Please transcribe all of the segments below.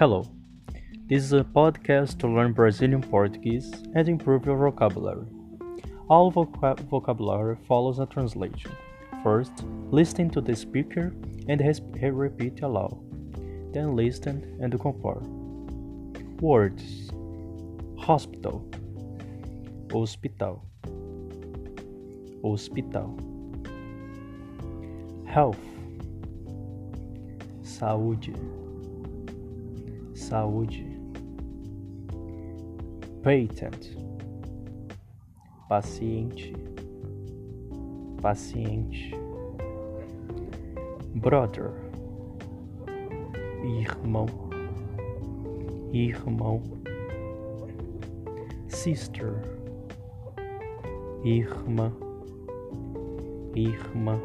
Hello. This is a podcast to learn Brazilian Portuguese and improve your vocabulary. All voca- vocabulary follows a translation. First, listen to the speaker and repeat aloud. Then listen and compare. Words Hospital Hospital Hospital Health Saúde Saúde. Patent. Paciente. Paciente. Brother. Irmão. Irmão. Sister. Irmã. Irmã.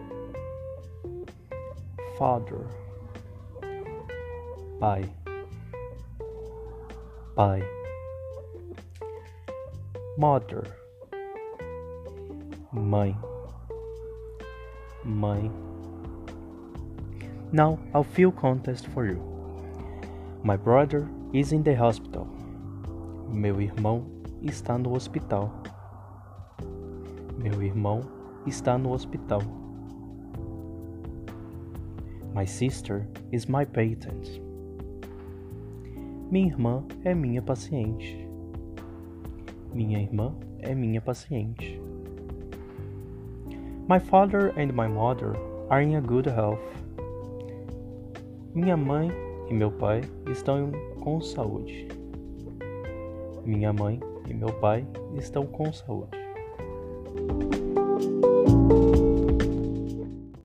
Father. Pai Pai Mother Mãe Mãe Now I'll fill contest for you. My brother is in the hospital. Meu irmão está no hospital. Meu irmão está no hospital. My sister is my patient. Minha irmã é minha paciente. Minha irmã é minha paciente. My father and my mother are in a good health. Minha mãe e meu pai estão com saúde. Minha mãe e meu pai estão com saúde.